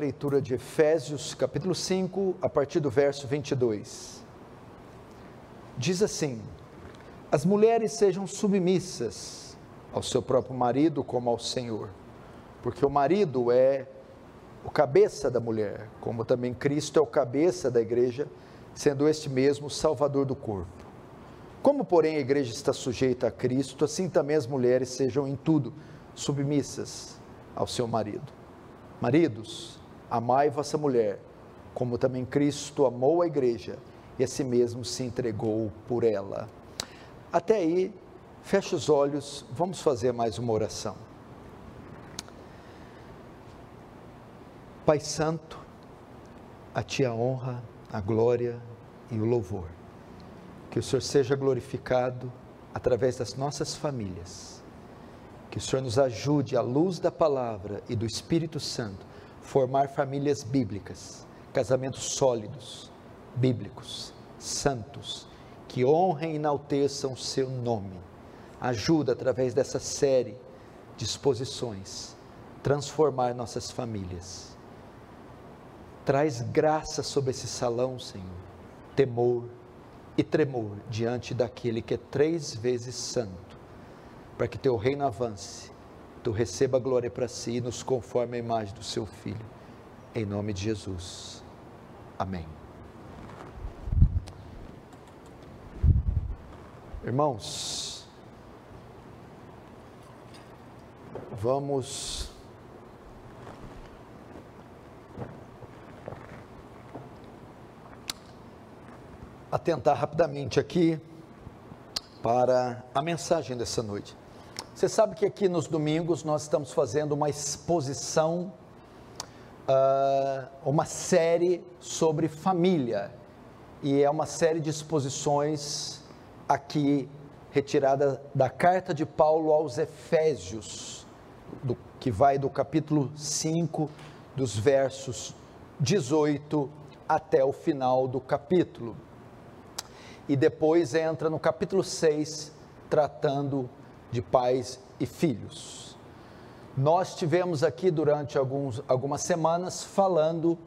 leitura de Efésios, capítulo 5, a partir do verso 22. Diz assim: As mulheres sejam submissas ao seu próprio marido como ao Senhor, porque o marido é o cabeça da mulher, como também Cristo é o cabeça da igreja, sendo este mesmo salvador do corpo. Como, porém, a igreja está sujeita a Cristo, assim também as mulheres sejam em tudo submissas ao seu marido. Maridos, Amai vossa mulher, como também Cristo amou a igreja e a si mesmo se entregou por ela. Até aí, feche os olhos, vamos fazer mais uma oração. Pai Santo, a Ti a honra, a glória e o louvor. Que o Senhor seja glorificado através das nossas famílias. Que o Senhor nos ajude à luz da palavra e do Espírito Santo formar famílias bíblicas, casamentos sólidos, bíblicos, santos, que honrem e enalteçam o seu nome. Ajuda através dessa série de exposições transformar nossas famílias. Traz graça sobre esse salão, Senhor, temor e tremor diante daquele que é três vezes santo, para que teu reino avance tu receba a glória para si e nos conforme a imagem do seu Filho. Em nome de Jesus. Amém. Irmãos, vamos atentar rapidamente aqui para a mensagem dessa noite. Você sabe que aqui nos domingos nós estamos fazendo uma exposição, uh, uma série sobre família. E é uma série de exposições aqui retirada da carta de Paulo aos Efésios, do, que vai do capítulo 5, dos versos 18 até o final do capítulo. E depois entra no capítulo 6, tratando de pais e filhos. Nós tivemos aqui durante alguns, algumas semanas falando,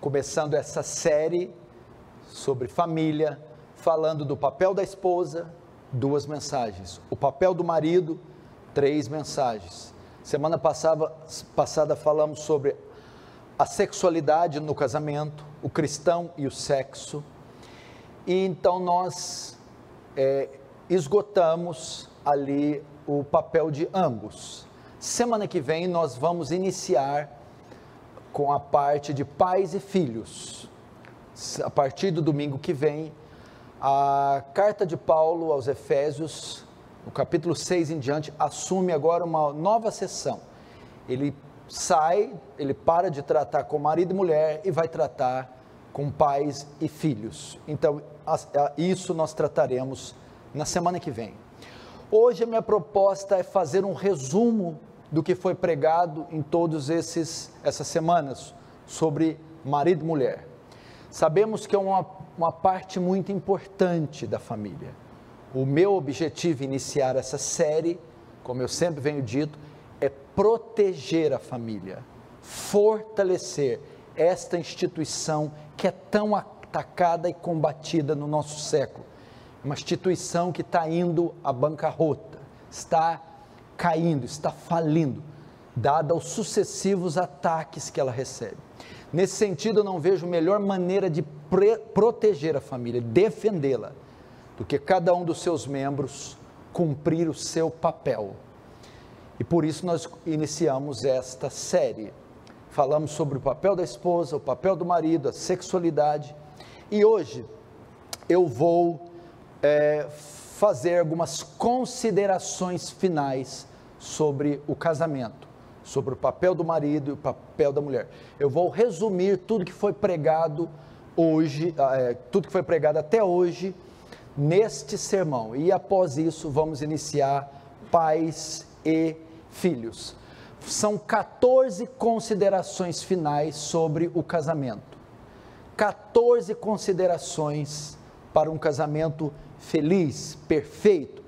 começando essa série sobre família, falando do papel da esposa, duas mensagens. O papel do marido, três mensagens. Semana passada, passada falamos sobre a sexualidade no casamento, o cristão e o sexo. E então nós é, esgotamos ali o papel de ambos. Semana que vem nós vamos iniciar com a parte de pais e filhos. A partir do domingo que vem, a carta de Paulo aos Efésios, no capítulo 6 em diante, assume agora uma nova sessão. Ele sai, ele para de tratar com marido e mulher e vai tratar com pais e filhos. Então, isso nós trataremos na semana que vem. Hoje a minha proposta é fazer um resumo do que foi pregado em todos esses essas semanas sobre marido e mulher. Sabemos que é uma, uma parte muito importante da família. O meu objetivo iniciar essa série, como eu sempre venho dito, é proteger a família, fortalecer esta instituição que é tão atacada e combatida no nosso século uma instituição que está indo à bancarrota, está caindo, está falindo, dada os sucessivos ataques que ela recebe. Nesse sentido, eu não vejo melhor maneira de proteger a família, defendê-la, do que cada um dos seus membros cumprir o seu papel. E por isso nós iniciamos esta série. Falamos sobre o papel da esposa, o papel do marido, a sexualidade. E hoje eu vou é, fazer algumas considerações finais sobre o casamento, sobre o papel do marido e o papel da mulher. Eu vou resumir tudo que foi pregado hoje, ah, é, tudo que foi pregado até hoje neste sermão. E após isso, vamos iniciar pais e filhos. São 14 considerações finais sobre o casamento. 14 considerações para um casamento feliz, perfeito.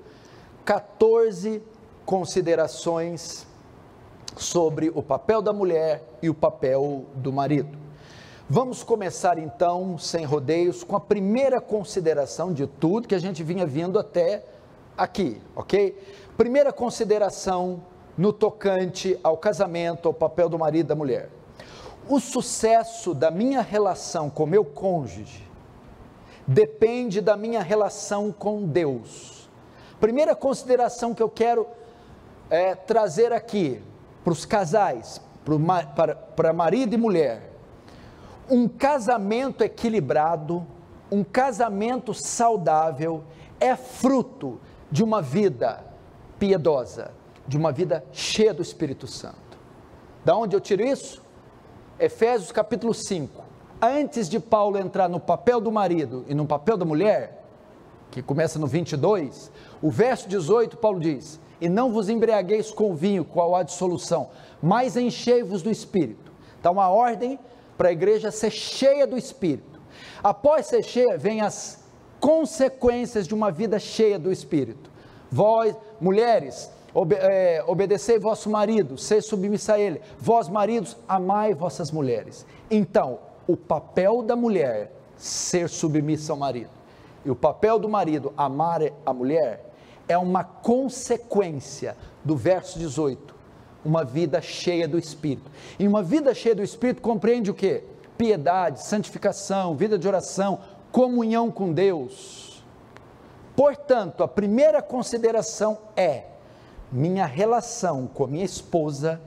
14 considerações sobre o papel da mulher e o papel do marido. Vamos começar então, sem rodeios, com a primeira consideração de tudo que a gente vinha vindo até aqui, ok? Primeira consideração no tocante ao casamento, ao papel do marido e da mulher. O sucesso da minha relação com meu cônjuge depende da minha relação com Deus. Primeira consideração que eu quero é, trazer aqui para os casais, para, marido e mulher. Um casamento equilibrado, um casamento saudável é fruto de uma vida piedosa, de uma vida cheia do Espírito Santo. Da onde eu tiro isso? Efésios capítulo 5. Antes de Paulo entrar no papel do marido e no papel da mulher, que começa no 22, o verso 18, Paulo diz: E não vos embriagueis com vinho, qual há dissolução, mas enchei-vos do Espírito. Então, uma ordem para a igreja ser cheia do Espírito. Após ser cheia, vem as consequências de uma vida cheia do Espírito. Vós, mulheres, é, obedecei vosso marido, ser submissa a ele. Vós, maridos, amai vossas mulheres. Então, o papel da mulher, ser submissa ao marido, e o papel do marido, amar a mulher, é uma consequência do verso 18, uma vida cheia do Espírito. E uma vida cheia do Espírito compreende o que? Piedade, santificação, vida de oração, comunhão com Deus. Portanto, a primeira consideração é: minha relação com a minha esposa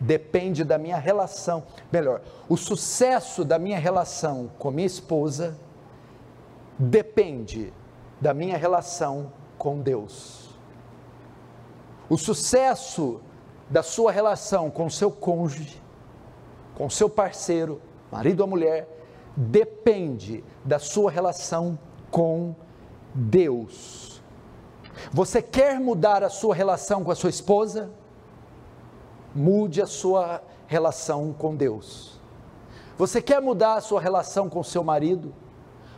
depende da minha relação, melhor, o sucesso da minha relação com minha esposa depende da minha relação com Deus. O sucesso da sua relação com seu cônjuge, com seu parceiro, marido ou mulher, depende da sua relação com Deus. Você quer mudar a sua relação com a sua esposa? Mude a sua relação com Deus. Você quer mudar a sua relação com seu marido?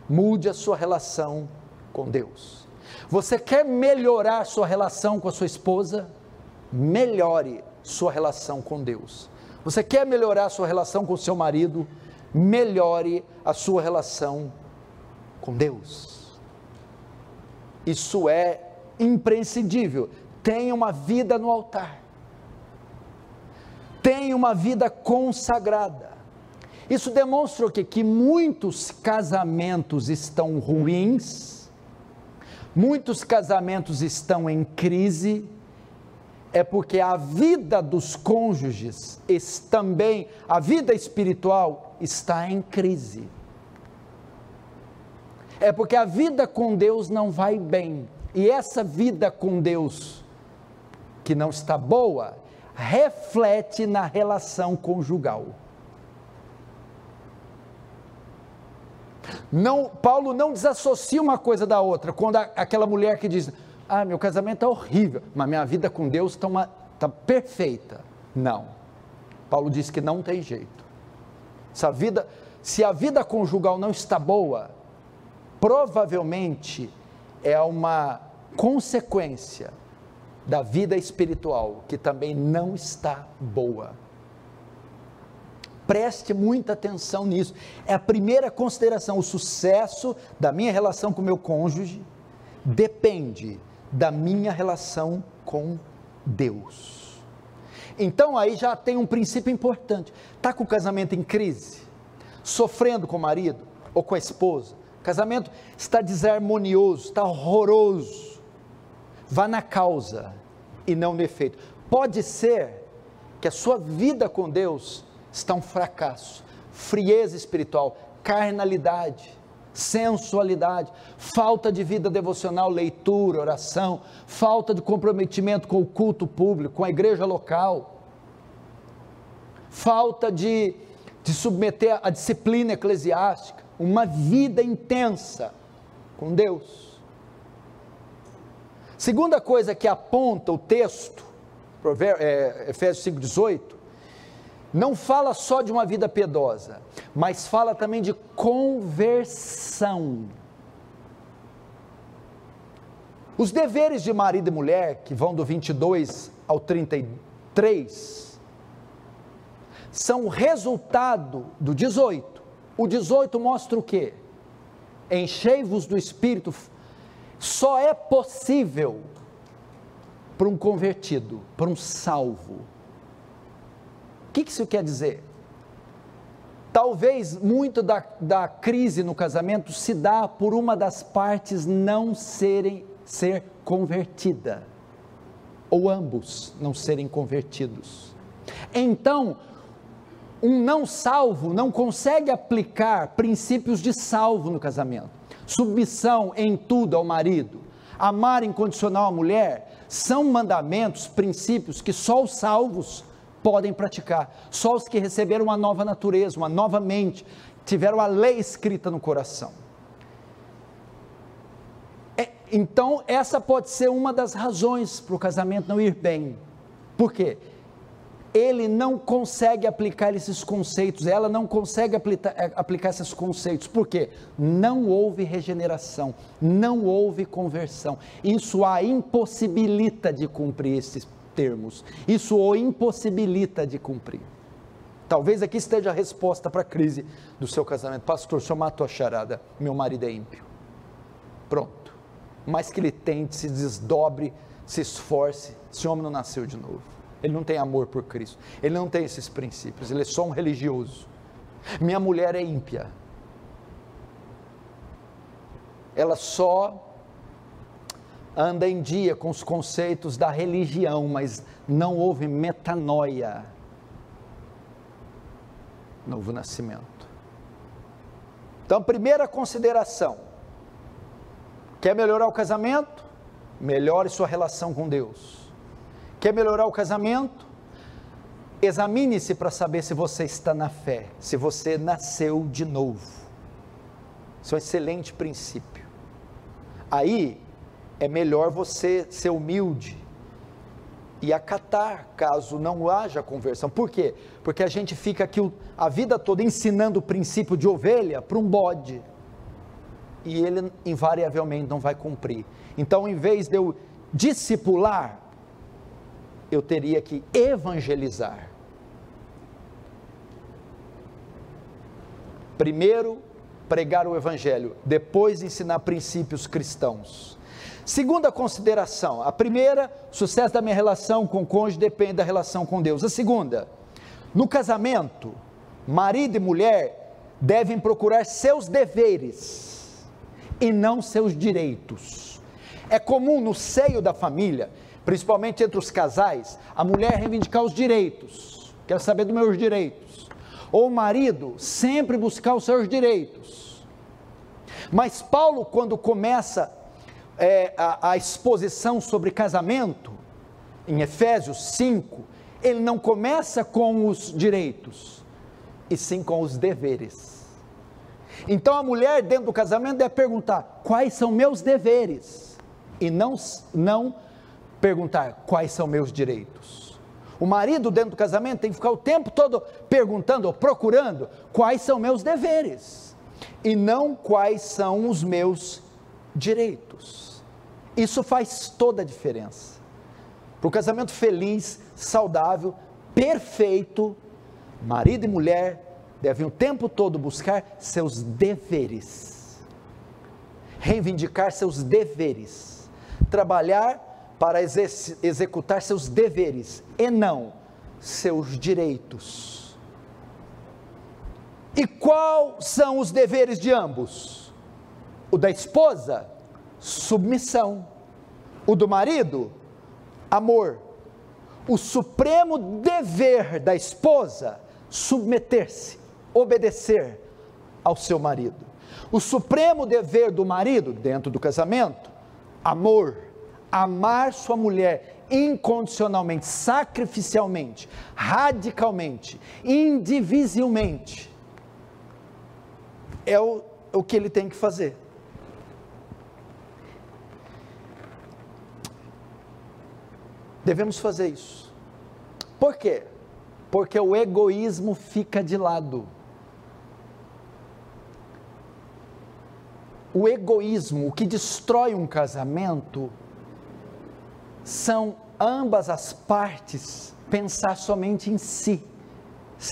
Mude a sua relação com Deus. Você quer melhorar sua relação com a sua esposa? Melhore sua relação com Deus. Você quer melhorar sua relação com seu marido? melhore a sua relação com Deus. Isso é imprescindível. Tenha uma vida no altar. Tenha uma vida consagrada. Isso demonstra o que? Que muitos casamentos estão ruins, muitos casamentos estão em crise, é porque a vida dos cônjuges, também, a vida espiritual está em crise. É porque a vida com Deus não vai bem. E essa vida com Deus, que não está boa, reflete na relação conjugal. Não, Paulo não desassocia uma coisa da outra. Quando a, aquela mulher que diz: Ah, meu casamento é horrível, mas minha vida com Deus está tá perfeita. Não. Paulo diz que não tem jeito. Se a vida, se a vida conjugal não está boa, provavelmente é uma consequência da vida espiritual que também não está boa. Preste muita atenção nisso. É a primeira consideração. O sucesso da minha relação com meu cônjuge depende da minha relação com Deus. Então aí já tem um princípio importante. Está com o casamento em crise? Sofrendo com o marido ou com a esposa? Casamento está desarmonioso, está horroroso. Vá na causa e não no efeito. Pode ser que a sua vida com Deus está um fracasso, frieza espiritual, carnalidade, sensualidade, falta de vida devocional, leitura, oração, falta de comprometimento com o culto público, com a igreja local, falta de, de submeter a disciplina eclesiástica, uma vida intensa com Deus. Segunda coisa que aponta o texto, é, Efésios 5,18, não fala só de uma vida piedosa, mas fala também de conversão. Os deveres de marido e mulher, que vão do 22 ao 33, são resultado do 18. O 18 mostra o quê? Enchei-vos do Espírito. Só é possível para um convertido, para um salvo. O que isso quer dizer? Talvez muito da, da crise no casamento se dá por uma das partes não serem ser convertida, ou ambos não serem convertidos. Então, um não salvo não consegue aplicar princípios de salvo no casamento. Submissão em tudo ao marido, amar incondicional a mulher, são mandamentos, princípios que só os salvos podem praticar. Só os que receberam uma nova natureza, uma nova mente, tiveram a lei escrita no coração. É, então, essa pode ser uma das razões para o casamento não ir bem. Por quê? Ele não consegue aplicar esses conceitos, ela não consegue aplicar, é, aplicar esses conceitos. Por quê? Não houve regeneração, não houve conversão. Isso a impossibilita de cumprir esses termos. Isso o impossibilita de cumprir. Talvez aqui esteja a resposta para a crise do seu casamento. Pastor, senhor matou a charada. Meu marido é ímpio. Pronto. Mais que ele tente, se desdobre, se esforce, esse homem não nasceu de novo. Ele não tem amor por Cristo. Ele não tem esses princípios. Ele é só um religioso. Minha mulher é ímpia. Ela só anda em dia com os conceitos da religião, mas não houve metanoia, novo nascimento. Então, primeira consideração: quer melhorar o casamento? Melhore sua relação com Deus. Quer melhorar o casamento? Examine-se para saber se você está na fé, se você nasceu de novo. Isso é um excelente princípio. Aí, é melhor você ser humilde e acatar caso não haja conversão. Por quê? Porque a gente fica aqui a vida toda ensinando o princípio de ovelha para um bode e ele invariavelmente não vai cumprir. Então, em vez de eu discipular, eu teria que evangelizar. Primeiro, pregar o evangelho, depois ensinar princípios cristãos. Segunda consideração: a primeira, o sucesso da minha relação com o cônjuge depende da relação com Deus. A segunda, no casamento, marido e mulher devem procurar seus deveres e não seus direitos. É comum no seio da família, principalmente entre os casais, a mulher reivindicar os direitos, quer saber dos meus direitos, ou o marido sempre buscar os seus direitos. Mas Paulo, quando começa é, a, a exposição sobre casamento, em Efésios 5, ele não começa com os direitos, e sim com os deveres. Então a mulher dentro do casamento deve perguntar: quais são meus deveres? E não, não perguntar quais são meus direitos. O marido dentro do casamento tem que ficar o tempo todo perguntando ou procurando quais são meus deveres e não quais são os meus direitos. Isso faz toda a diferença. Para o casamento feliz, saudável, perfeito, marido e mulher devem o tempo todo buscar seus deveres, reivindicar seus deveres, trabalhar para executar seus deveres e não seus direitos. E quais são os deveres de ambos? O da esposa, submissão. O do marido, amor. O supremo dever da esposa, submeter-se, obedecer ao seu marido. O supremo dever do marido, dentro do casamento, amor. Amar sua mulher incondicionalmente, sacrificialmente, radicalmente, indivisivelmente. É o, o que ele tem que fazer. Devemos fazer isso. Por quê? Porque o egoísmo fica de lado. O egoísmo, o que destrói um casamento, são ambas as partes pensar somente em si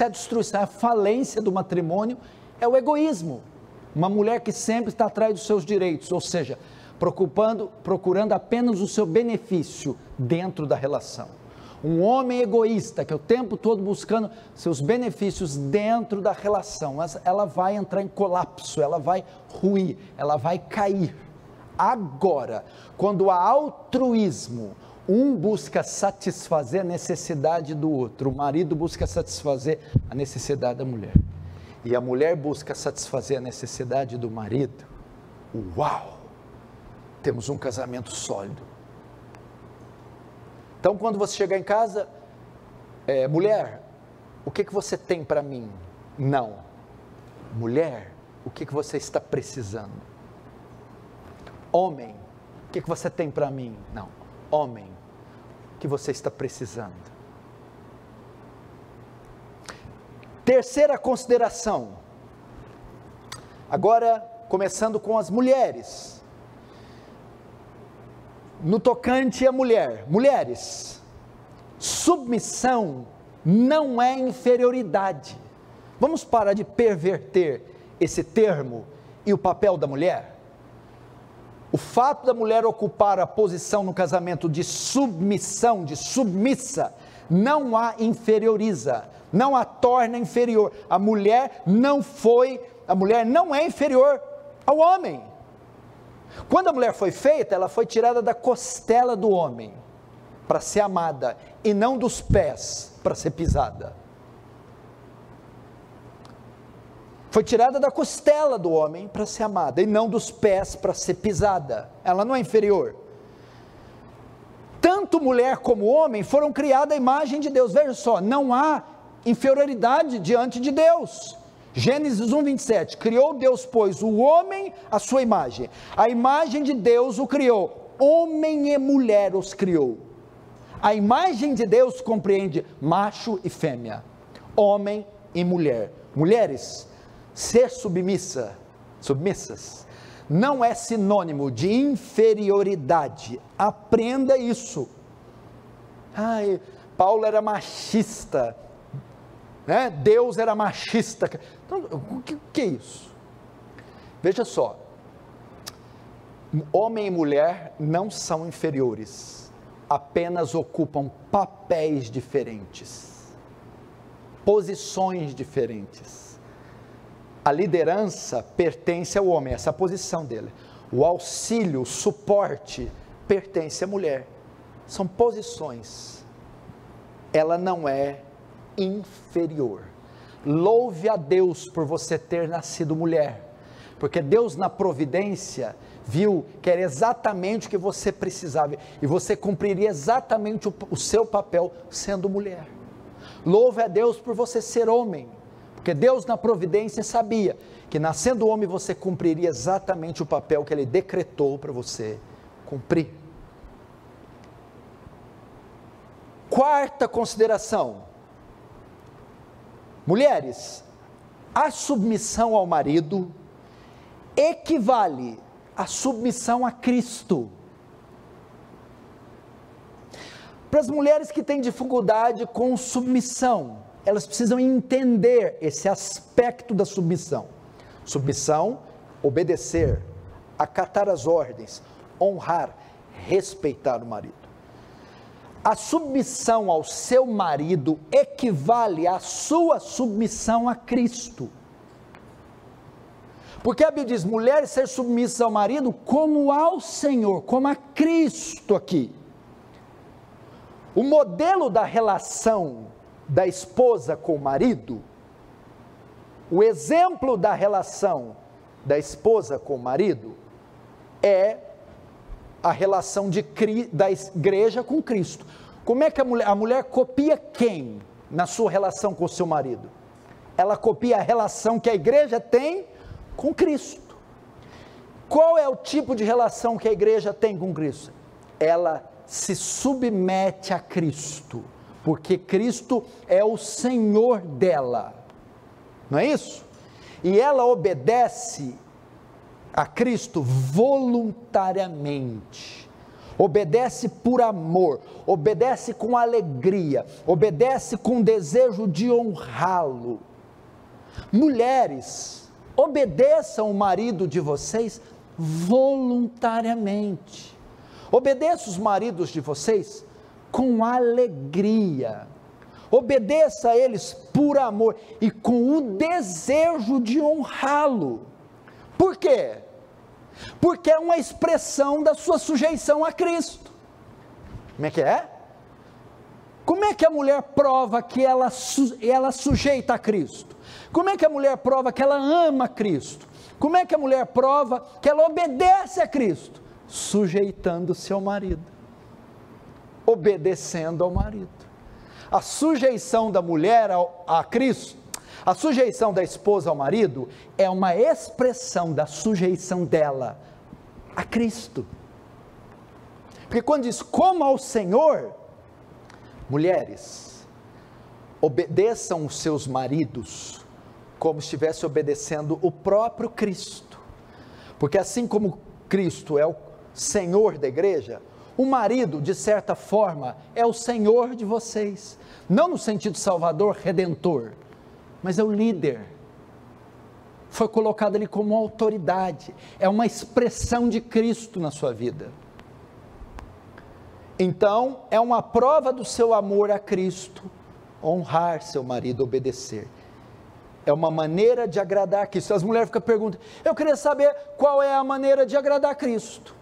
é a destruição, é a falência do matrimônio, é o egoísmo. Uma mulher que sempre está atrás dos seus direitos, ou seja, preocupando, procurando apenas o seu benefício dentro da relação. Um homem egoísta que é o tempo todo buscando seus benefícios dentro da relação, ela vai entrar em colapso, ela vai ruir, ela vai cair. Agora, quando há altruísmo, um busca satisfazer a necessidade do outro, o marido busca satisfazer a necessidade da mulher, e a mulher busca satisfazer a necessidade do marido. Uau! Temos um casamento sólido. Então, quando você chegar em casa, é, mulher, o que, que você tem para mim? Não. Mulher, o que, que você está precisando? Homem, o que, que você tem para mim? Não. Homem, que você está precisando. Terceira consideração. Agora, começando com as mulheres. No tocante à mulher, mulheres, submissão não é inferioridade. Vamos parar de perverter esse termo e o papel da mulher? O fato da mulher ocupar a posição no casamento de submissão, de submissa, não a inferioriza, não a torna inferior. A mulher não foi, a mulher não é inferior ao homem. Quando a mulher foi feita, ela foi tirada da costela do homem para ser amada e não dos pés para ser pisada. Foi tirada da costela do homem para ser amada e não dos pés para ser pisada. Ela não é inferior. Tanto mulher como homem foram criadas à imagem de Deus. Veja só, não há inferioridade diante de Deus. Gênesis 1, 27. Criou Deus, pois, o homem à sua imagem. A imagem de Deus o criou. Homem e mulher os criou. A imagem de Deus compreende macho e fêmea, homem e mulher. Mulheres, Ser submissa, submissas, não é sinônimo de inferioridade. Aprenda isso. Ai, Paulo era machista, né? Deus era machista. Então, o que, o que é isso? Veja só, homem e mulher não são inferiores, apenas ocupam papéis diferentes, posições diferentes. A liderança pertence ao homem, essa é a posição dele. O auxílio, o suporte pertence à mulher. São posições. Ela não é inferior. Louve a Deus por você ter nascido mulher, porque Deus, na providência, viu que era exatamente o que você precisava e você cumpriria exatamente o, o seu papel sendo mulher. Louve a Deus por você ser homem porque Deus, na providência, sabia que nascendo homem você cumpriria exatamente o papel que ele decretou para você cumprir. Quarta consideração: mulheres, a submissão ao marido equivale à submissão a Cristo. Para as mulheres que têm dificuldade com submissão, elas precisam entender esse aspecto da submissão. Submissão, obedecer, acatar as ordens, honrar, respeitar o marido. A submissão ao seu marido equivale à sua submissão a Cristo. Porque a Bíblia diz: mulher ser submissa ao marido como ao Senhor, como a Cristo aqui. O modelo da relação da esposa com o marido, o exemplo da relação da esposa com o marido é a relação de, da igreja com Cristo. Como é que a mulher, a mulher copia quem na sua relação com o seu marido? Ela copia a relação que a igreja tem com Cristo. Qual é o tipo de relação que a igreja tem com Cristo? Ela se submete a Cristo porque Cristo é o Senhor dela, não é isso? E ela obedece a Cristo voluntariamente. obedece por amor, obedece com alegria, obedece com desejo de honrá-lo. Mulheres, obedeçam o marido de vocês voluntariamente. Obedeça os maridos de vocês com alegria. Obedeça a eles por amor e com o desejo de honrá-lo. Por quê? Porque é uma expressão da sua sujeição a Cristo. Como é que é? Como é que a mulher prova que ela, ela sujeita a Cristo? Como é que a mulher prova que ela ama Cristo? Como é que a mulher prova que ela obedece a Cristo? Sujeitando-se ao marido, obedecendo ao marido. A sujeição da mulher ao, a Cristo, a sujeição da esposa ao marido, é uma expressão da sujeição dela a Cristo. Porque quando diz como ao Senhor, mulheres, obedeçam os seus maridos como estivesse obedecendo o próprio Cristo. Porque assim como Cristo é o Senhor da igreja, o marido, de certa forma, é o Senhor de vocês. Não no sentido salvador, redentor, mas é o líder. Foi colocado ali como autoridade. É uma expressão de Cristo na sua vida. Então, é uma prova do seu amor a Cristo honrar seu marido, obedecer é uma maneira de agradar Cristo. As mulheres ficam perguntando, eu queria saber qual é a maneira de agradar Cristo,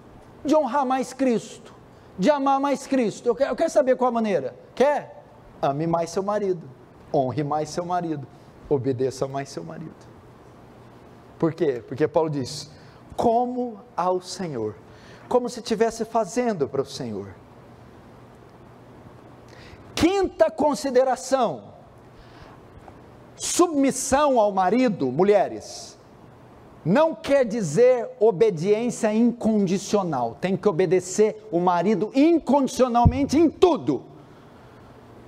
de honrar mais Cristo, de amar mais Cristo. Eu quero, eu quero saber qual a maneira. Quer? Ame mais seu marido, honre mais seu marido, obedeça mais seu marido. Por quê? Porque Paulo diz: como ao Senhor, como se estivesse fazendo para o Senhor. Quinta consideração, Submissão ao marido, mulheres, não quer dizer obediência incondicional. Tem que obedecer o marido incondicionalmente em tudo.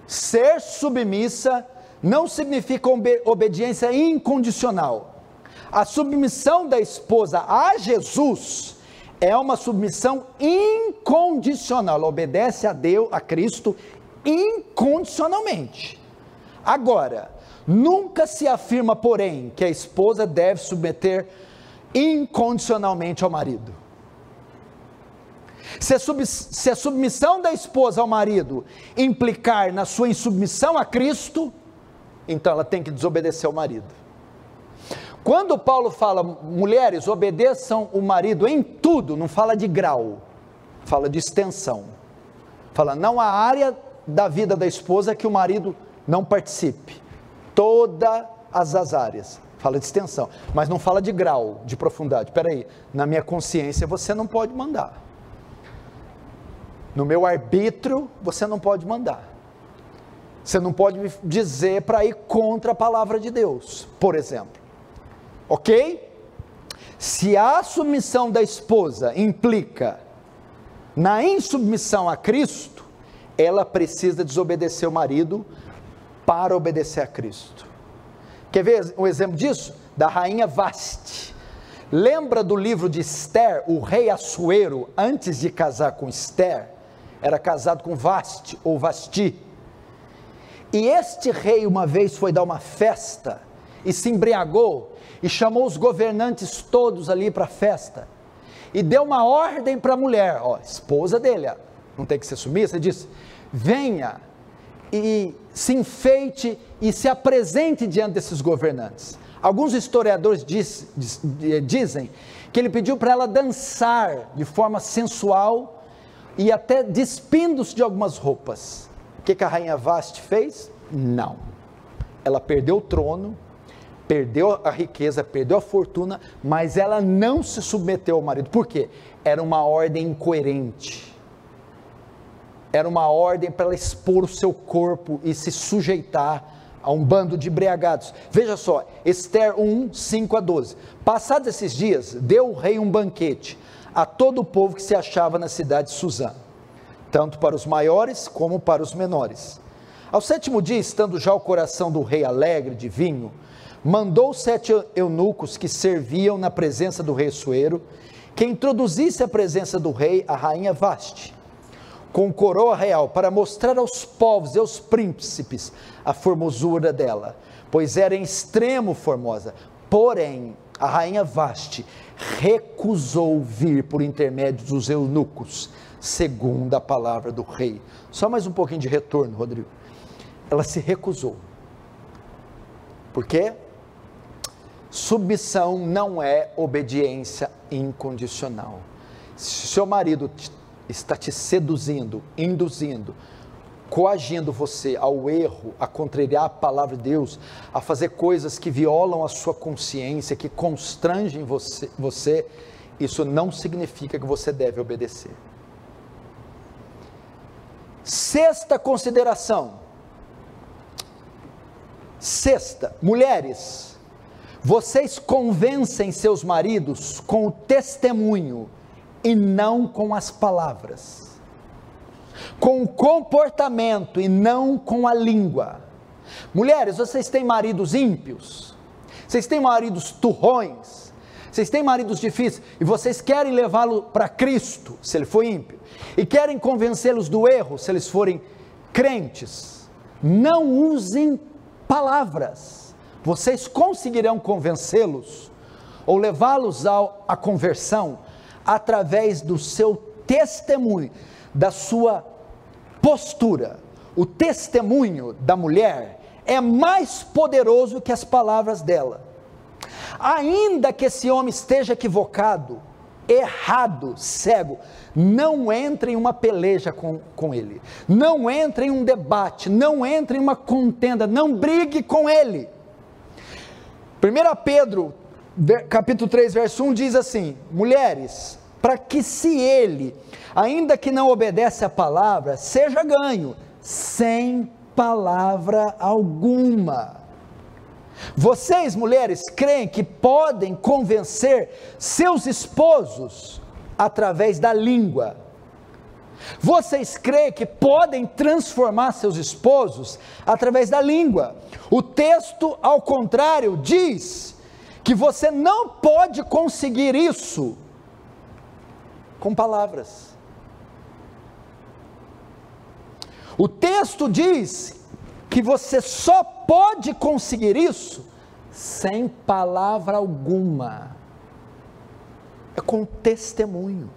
Ser submissa não significa obediência incondicional. A submissão da esposa a Jesus é uma submissão incondicional. Ela obedece a Deus, a Cristo, incondicionalmente. Agora, Nunca se afirma, porém, que a esposa deve submeter incondicionalmente ao marido. Se a, sub, se a submissão da esposa ao marido implicar na sua insubmissão a Cristo, então ela tem que desobedecer ao marido. Quando Paulo fala, mulheres, obedeçam o marido em tudo, não fala de grau, fala de extensão. Fala, não há área da vida da esposa que o marido não participe todas as áreas. Fala de extensão, mas não fala de grau, de profundidade. Espera aí, na minha consciência você não pode mandar. No meu arbítrio você não pode mandar. Você não pode me dizer para ir contra a palavra de Deus, por exemplo. Ok? Se a submissão da esposa implica na insubmissão a Cristo, ela precisa desobedecer o marido para obedecer a Cristo. Quer ver um exemplo disso? Da rainha Vaste. Lembra do livro de Esther, o rei Assuero, antes de casar com Esther, era casado com Vaste ou Vasti. E este rei uma vez foi dar uma festa e se embriagou e chamou os governantes todos ali para a festa e deu uma ordem para a mulher, ó, esposa dele, ó, não tem que ser sumissa, disse: venha e se enfeite e se apresente diante desses governantes. Alguns historiadores diz, diz, dizem que ele pediu para ela dançar de forma sensual e até despindo-se de algumas roupas. O que, que a rainha Vaste fez? Não. Ela perdeu o trono, perdeu a riqueza, perdeu a fortuna, mas ela não se submeteu ao marido. Por quê? Era uma ordem incoerente era uma ordem para ela expor o seu corpo e se sujeitar a um bando de embriagados. Veja só, Esther 1, 5 a 12. Passados esses dias, deu o rei um banquete a todo o povo que se achava na cidade de Suzã, tanto para os maiores como para os menores. Ao sétimo dia, estando já o coração do rei alegre de vinho, mandou sete eunucos que serviam na presença do rei Suero que introduzisse a presença do rei a rainha Vaste, com coroa real, para mostrar aos povos e aos príncipes a formosura dela, pois era em extremo formosa. Porém, a rainha Vaste recusou vir por intermédio dos eunucos, segundo a palavra do rei. Só mais um pouquinho de retorno, Rodrigo. Ela se recusou. Por quê? Submissão não é obediência incondicional. Se seu marido está te seduzindo, induzindo, coagindo você ao erro, a contrariar a palavra de Deus, a fazer coisas que violam a sua consciência, que constrangem você, você isso não significa que você deve obedecer. Sexta consideração. Sexta, mulheres, vocês convencem seus maridos com o testemunho e não com as palavras, com o comportamento e não com a língua. Mulheres, vocês têm maridos ímpios, vocês têm maridos turrões, vocês têm maridos difíceis e vocês querem levá-lo para Cristo, se ele for ímpio, e querem convencê-los do erro, se eles forem crentes. Não usem palavras. Vocês conseguirão convencê-los ou levá-los à conversão através do seu testemunho, da sua postura. O testemunho da mulher é mais poderoso que as palavras dela. Ainda que esse homem esteja equivocado, errado, cego, não entre em uma peleja com, com ele, não entre em um debate, não entre em uma contenda, não brigue com ele. 1 Pedro, capítulo 3, verso 1 diz assim: Mulheres, para que se ele, ainda que não obedece a palavra, seja ganho, sem palavra alguma. Vocês, mulheres, creem que podem convencer seus esposos através da língua. Vocês creem que podem transformar seus esposos através da língua. O texto, ao contrário, diz que você não pode conseguir isso com palavras. O texto diz que você só pode conseguir isso sem palavra alguma. É com testemunho.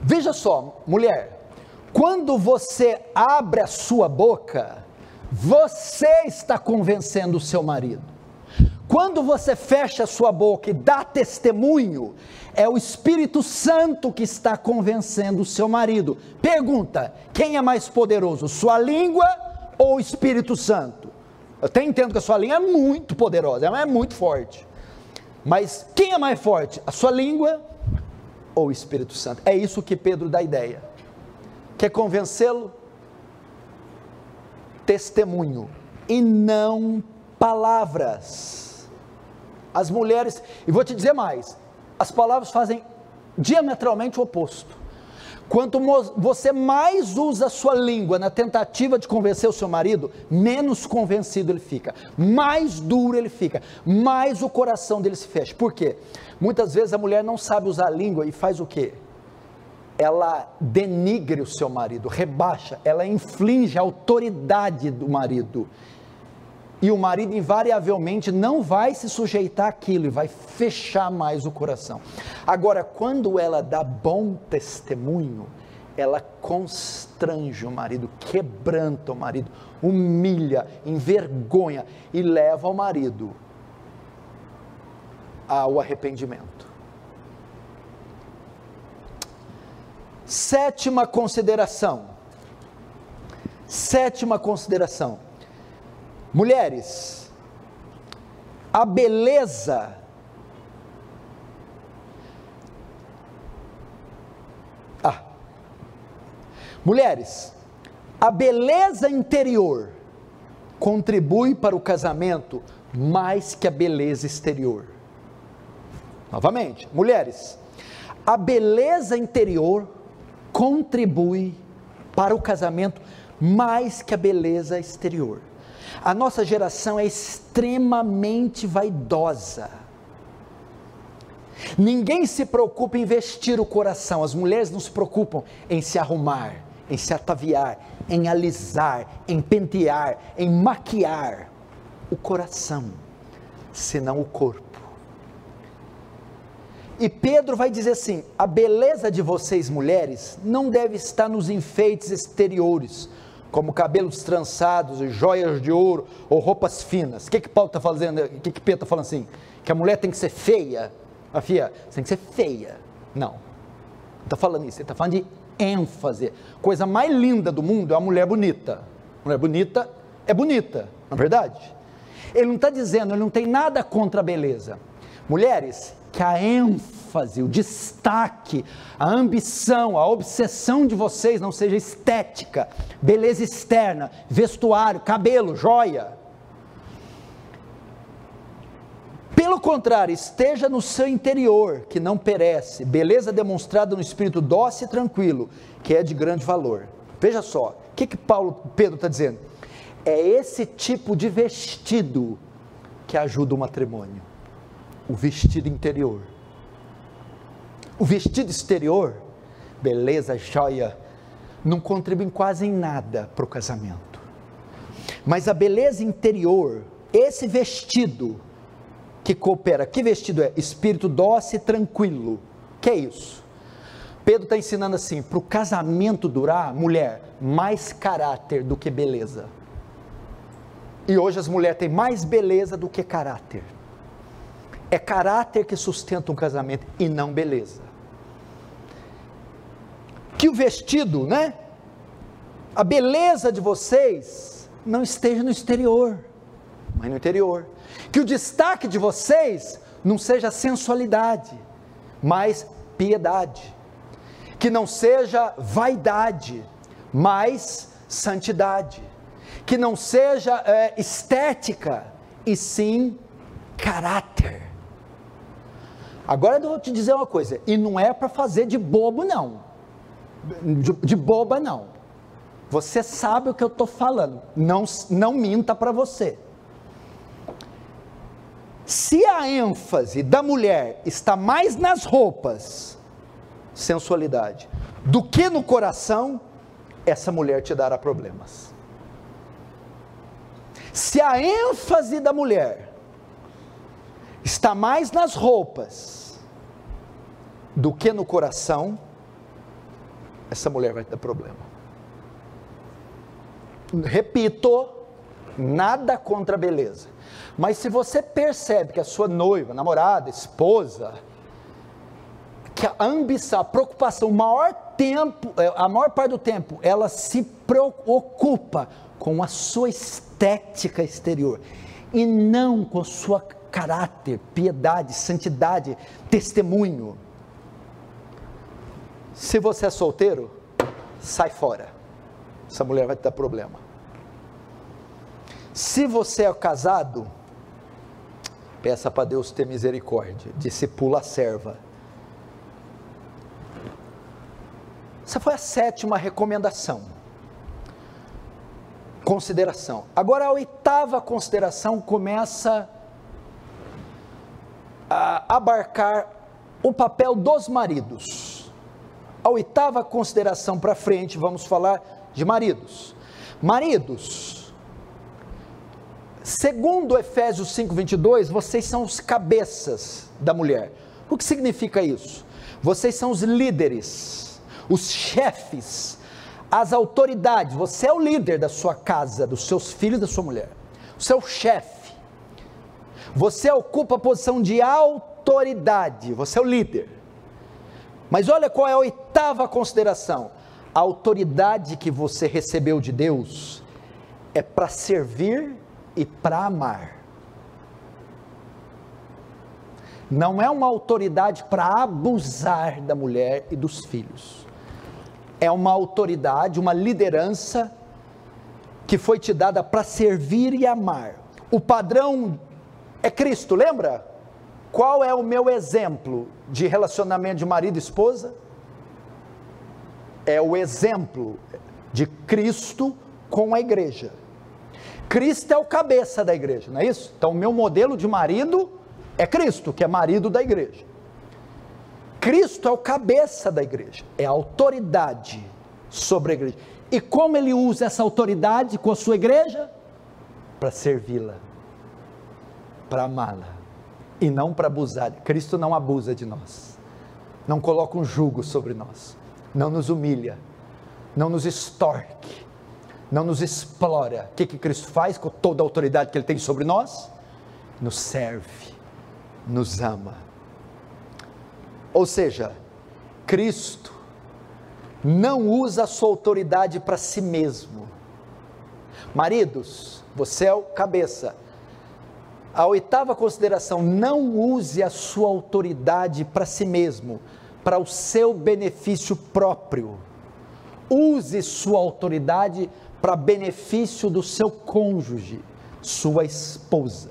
Veja só, mulher, quando você abre a sua boca, você está convencendo o seu marido. Quando você fecha a sua boca e dá testemunho, é o Espírito Santo que está convencendo o seu marido. Pergunta: quem é mais poderoso, sua língua ou o Espírito Santo? Eu até entendo que a sua língua é muito poderosa, ela é muito forte. Mas quem é mais forte, a sua língua ou o Espírito Santo? É isso que Pedro dá ideia. Quer convencê-lo? Testemunho e não palavras. As mulheres, e vou te dizer mais, as palavras fazem diametralmente o oposto. Quanto você mais usa a sua língua na tentativa de convencer o seu marido, menos convencido ele fica, mais duro ele fica, mais o coração dele se fecha. Por quê? Muitas vezes a mulher não sabe usar a língua e faz o quê? Ela denigre o seu marido, rebaixa, ela inflige a autoridade do marido. E o marido invariavelmente não vai se sujeitar àquilo e vai fechar mais o coração. Agora, quando ela dá bom testemunho, ela constrange o marido, quebranta o marido, humilha, envergonha e leva o marido ao arrependimento. Sétima consideração. Sétima consideração Mulheres, a beleza Ah. Mulheres, a beleza interior contribui para o casamento mais que a beleza exterior. Novamente, mulheres, a beleza interior contribui para o casamento mais que a beleza exterior. A nossa geração é extremamente vaidosa. Ninguém se preocupa em vestir o coração, as mulheres não se preocupam em se arrumar, em se ataviar, em alisar, em pentear, em maquiar o coração, senão o corpo. E Pedro vai dizer assim: a beleza de vocês, mulheres, não deve estar nos enfeites exteriores, como cabelos trançados, joias de ouro ou roupas finas. O que, que Paulo está fazendo? O que, que Pedro está falando assim? Que a mulher tem que ser feia. A filha tem que ser feia. Não. Está falando isso, ele está falando de ênfase. Coisa mais linda do mundo é a mulher bonita. Mulher bonita é bonita, não é verdade? Ele não está dizendo, ele não tem nada contra a beleza. Mulheres, que a ênfase, o destaque, a ambição, a obsessão de vocês não seja estética, beleza externa, vestuário, cabelo, joia. Pelo contrário, esteja no seu interior, que não perece, beleza demonstrada no espírito dócil e tranquilo, que é de grande valor. Veja só, o que, que Paulo, Pedro está dizendo? É esse tipo de vestido que ajuda o matrimônio o vestido interior. O vestido exterior, beleza, joia, não contribui quase em nada para o casamento. Mas a beleza interior, esse vestido que coopera, que vestido é? Espírito dócil e tranquilo. Que é isso? Pedro está ensinando assim: para o casamento durar, mulher, mais caráter do que beleza. E hoje as mulheres têm mais beleza do que caráter. É caráter que sustenta um casamento e não beleza. Que o vestido, né? A beleza de vocês não esteja no exterior, mas no interior. Que o destaque de vocês não seja sensualidade, mas piedade. Que não seja vaidade, mas santidade. Que não seja é, estética, e sim caráter. Agora eu vou te dizer uma coisa, e não é para fazer de bobo, não. De, de, boba, não. Você sabe o que eu estou falando, não, não minta para você. Se a ênfase da mulher está mais nas roupas, sensualidade, do que no coração, essa mulher te dará problemas. Se a ênfase da mulher está mais nas roupas do que no coração, essa mulher vai ter problema. Repito, nada contra a beleza. Mas se você percebe que a sua noiva, namorada, esposa, que a ambição, a preocupação, o maior tempo, é, a maior parte do tempo, ela se preocupa com a sua estética exterior e não com sua caráter, piedade, santidade, testemunho. Se você é solteiro, sai fora. Essa mulher vai te dar problema. Se você é casado, peça para Deus ter misericórdia, discipula a serva. Essa foi a sétima recomendação. Consideração. Agora a oitava consideração começa abarcar o papel dos maridos. A oitava consideração para frente, vamos falar de maridos. Maridos, segundo Efésios 5:22, vocês são os cabeças da mulher. O que significa isso? Vocês são os líderes, os chefes, as autoridades. Você é o líder da sua casa, dos seus filhos da sua mulher. O seu chefe você ocupa a posição de autoridade, você é o líder. Mas olha qual é a oitava consideração: a autoridade que você recebeu de Deus é para servir e para amar. Não é uma autoridade para abusar da mulher e dos filhos. É uma autoridade, uma liderança que foi te dada para servir e amar. O padrão é Cristo, lembra? Qual é o meu exemplo de relacionamento de marido e esposa? É o exemplo de Cristo com a igreja. Cristo é o cabeça da igreja, não é isso? Então, o meu modelo de marido é Cristo, que é marido da igreja. Cristo é o cabeça da igreja, é a autoridade sobre a igreja. E como ele usa essa autoridade com a sua igreja? Para servi-la, para amá-la e não para abusar. Cristo não abusa de nós, não coloca um jugo sobre nós, não nos humilha, não nos extorque, não nos explora. O que, que Cristo faz com toda a autoridade que Ele tem sobre nós? Nos serve, nos ama. Ou seja, Cristo não usa a sua autoridade para si mesmo. Maridos, você é o cabeça. A oitava consideração: não use a sua autoridade para si mesmo, para o seu benefício próprio. Use sua autoridade para benefício do seu cônjuge, sua esposa.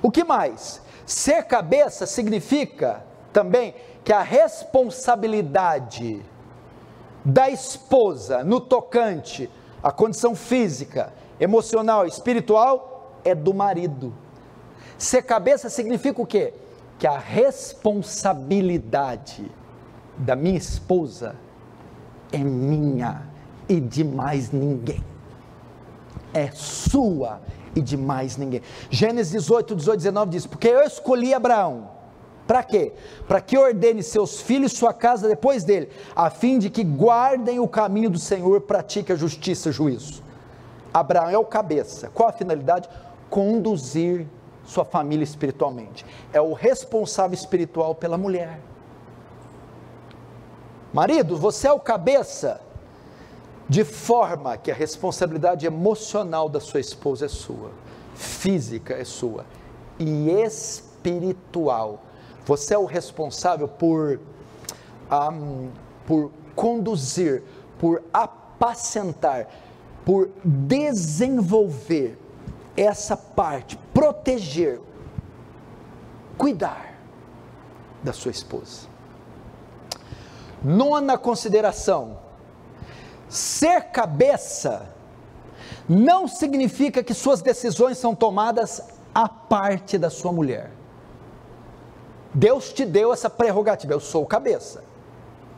O que mais? Ser cabeça significa também que a responsabilidade da esposa no tocante à condição física, emocional, espiritual é do marido. Ser cabeça significa o quê? Que a responsabilidade da minha esposa é minha e de mais ninguém. É sua e de mais ninguém. Gênesis 18, 18, 19 diz: Porque eu escolhi Abraão para quê? Para que ordene seus filhos e sua casa depois dele, a fim de que guardem o caminho do Senhor, pratique a justiça e juízo. Abraão é o cabeça. Qual a finalidade? Conduzir sua família espiritualmente. É o responsável espiritual pela mulher. Marido, você é o cabeça, de forma que a responsabilidade emocional da sua esposa é sua, física é sua e espiritual você é o responsável por, um, por conduzir, por apacentar, por desenvolver essa parte, proteger, cuidar da sua esposa. Nona consideração: ser cabeça não significa que suas decisões são tomadas à parte da sua mulher. Deus te deu essa prerrogativa, eu sou cabeça.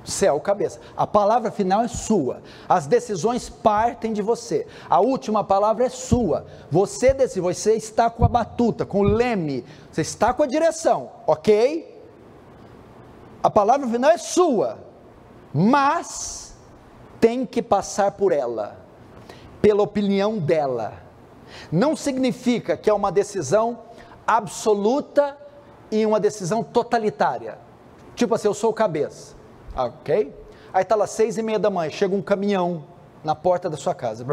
Você é o cabeça. A palavra final é sua. As decisões partem de você. A última palavra é sua. Você decide, você está com a batuta, com o leme, você está com a direção, ok? A palavra final é sua, mas tem que passar por ela, pela opinião dela. Não significa que é uma decisão absoluta em uma decisão totalitária. Tipo assim, eu sou o cabeça, ok? Aí está lá seis e meia da manhã, chega um caminhão na porta da sua casa.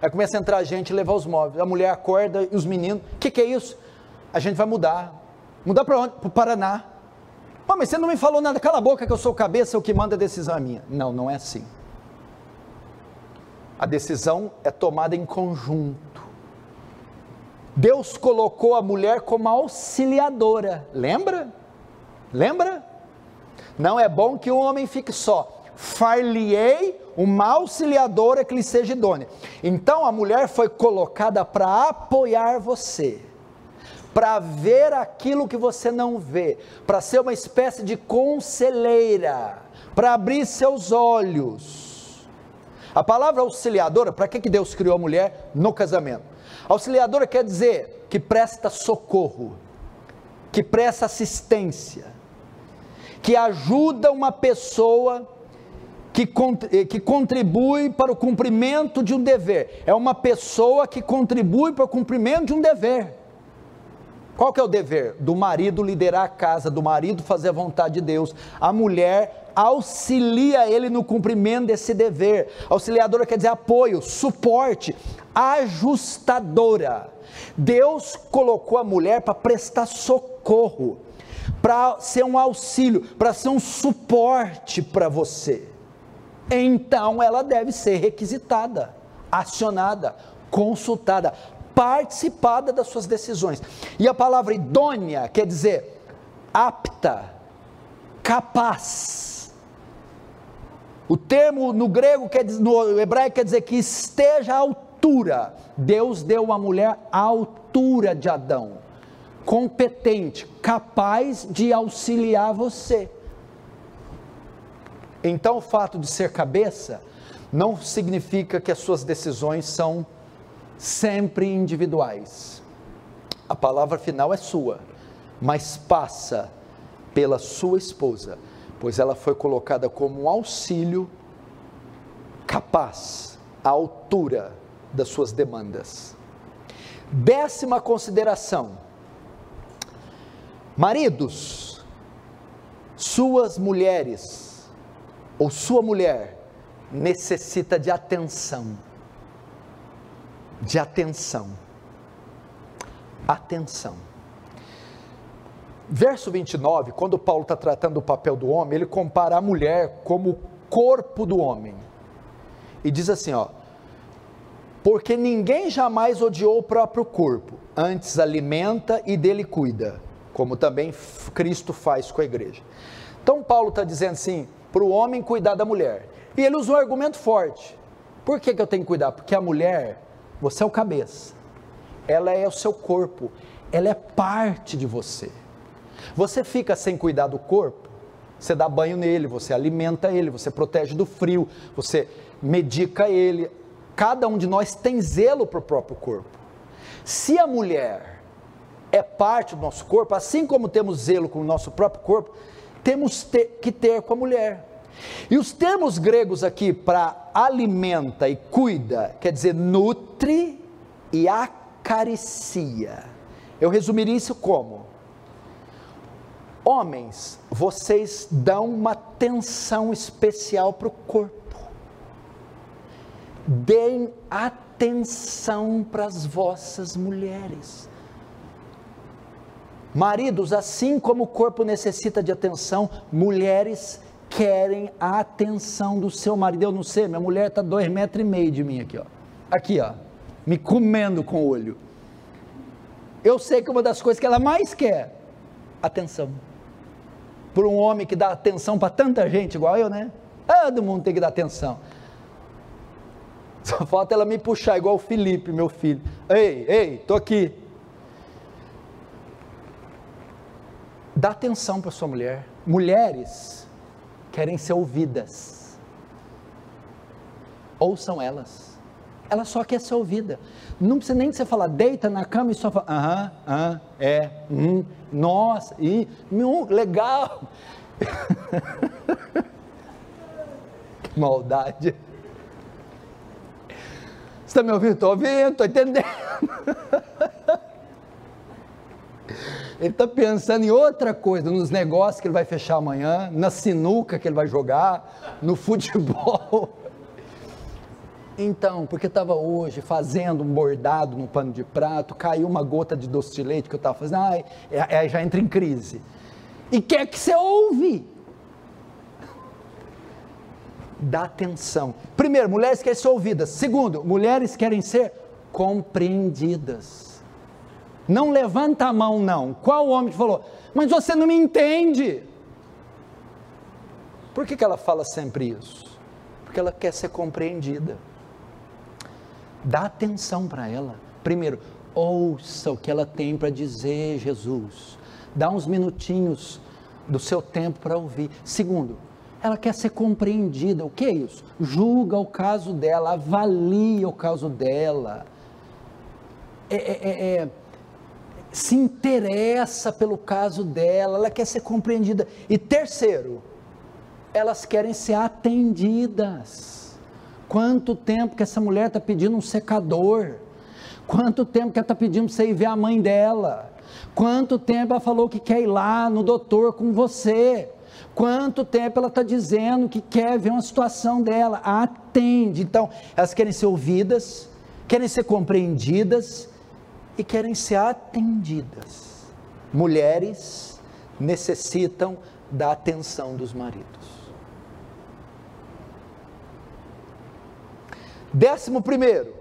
Aí começa a entrar gente e levar os móveis. A mulher acorda e os meninos, o que, que é isso? A gente vai mudar. Mudar para onde? Para o Paraná. Pô, mas você não me falou nada, cala a boca que eu sou cabeça, o que manda a decisão é minha. Não, não é assim. A decisão é tomada em conjunto. Deus colocou a mulher como auxiliadora, lembra? Lembra? Não é bom que o homem fique só. Far-lhe-ei uma auxiliadora que lhe seja idônea. Então a mulher foi colocada para apoiar você, para ver aquilo que você não vê, para ser uma espécie de conselheira, para abrir seus olhos. A palavra auxiliadora, para que, que Deus criou a mulher no casamento? Auxiliadora quer dizer que presta socorro, que presta assistência, que ajuda uma pessoa que, eh, que contribui para o cumprimento de um dever. É uma pessoa que contribui para o cumprimento de um dever. Qual que é o dever? Do marido liderar a casa, do marido fazer a vontade de Deus. A mulher auxilia ele no cumprimento desse dever. Auxiliadora quer dizer apoio, suporte, ajustadora. Deus colocou a mulher para prestar socorro, para ser um auxílio, para ser um suporte para você. Então ela deve ser requisitada, acionada, consultada, participada das suas decisões. E a palavra idônea quer dizer apta, capaz. O termo no grego, quer dizer, no hebraico, quer dizer que esteja à altura. Deus deu uma mulher à altura de Adão, competente, capaz de auxiliar você. Então, o fato de ser cabeça não significa que as suas decisões são sempre individuais. A palavra final é sua, mas passa pela sua esposa, pois ela foi colocada como um auxílio capaz, à altura das suas demandas. Décima consideração: maridos, suas mulheres, ou sua mulher, necessita de atenção. De atenção. Atenção. Verso 29, quando Paulo está tratando do papel do homem, ele compara a mulher como o corpo do homem. E diz assim: ó, porque ninguém jamais odiou o próprio corpo, antes alimenta e dele cuida, como também Cristo faz com a igreja. Então Paulo está dizendo assim, para o homem cuidar da mulher. E ele usou um argumento forte. Por que, que eu tenho que cuidar? Porque a mulher, você é o cabeça, ela é o seu corpo, ela é parte de você. Você fica sem cuidar do corpo, você dá banho nele, você alimenta ele, você protege do frio, você medica ele, cada um de nós tem zelo para o próprio corpo. Se a mulher é parte do nosso corpo, assim como temos zelo com o nosso próprio corpo, temos ter, que ter com a mulher. E os termos gregos aqui para alimenta e cuida, quer dizer nutre e acaricia. Eu resumiria isso como: homens, vocês dão uma atenção especial para o corpo deem atenção para as vossas mulheres. Maridos, assim como o corpo necessita de atenção, mulheres querem a atenção do seu marido. Eu não sei, minha mulher está dois metros e meio de mim aqui, ó. Aqui, ó, me comendo com o olho. Eu sei que uma das coisas que ela mais quer, atenção. Por um homem que dá atenção para tanta gente igual eu, né? Todo mundo tem que dar atenção. Só falta ela me puxar, igual o Felipe, meu filho. Ei, ei, tô aqui. Dá atenção para sua mulher. Mulheres querem ser ouvidas. Ouçam elas. Ela só quer ser ouvida. Não precisa nem você falar, deita na cama e só fala, aham, aham, é, hum, nossa, e, hum, legal. que maldade. Você está me ouvindo? Estou ouvindo, estou entendendo. Ele está pensando em outra coisa, nos negócios que ele vai fechar amanhã, na sinuca que ele vai jogar, no futebol. Então, porque estava hoje fazendo um bordado no pano de prato, caiu uma gota de doce de leite que eu estava fazendo, ai, aí já entra em crise. E quer que você ouve? dá atenção. Primeiro, mulheres querem ser ouvidas. Segundo, mulheres querem ser compreendidas. Não levanta a mão, não. Qual homem falou? Mas você não me entende. Por que, que ela fala sempre isso? Porque ela quer ser compreendida. Dá atenção para ela. Primeiro, ouça o que ela tem para dizer, Jesus. Dá uns minutinhos do seu tempo para ouvir. Segundo, ela quer ser compreendida. O que é isso? Julga o caso dela, avalia o caso dela, é, é, é, é, se interessa pelo caso dela, ela quer ser compreendida. E terceiro, elas querem ser atendidas. Quanto tempo que essa mulher está pedindo um secador? Quanto tempo que ela está pedindo para você ir ver a mãe dela? Quanto tempo ela falou que quer ir lá no doutor com você? Quanto tempo ela está dizendo que quer ver uma situação dela? Atende. Então, elas querem ser ouvidas, querem ser compreendidas e querem ser atendidas. Mulheres necessitam da atenção dos maridos. Décimo primeiro,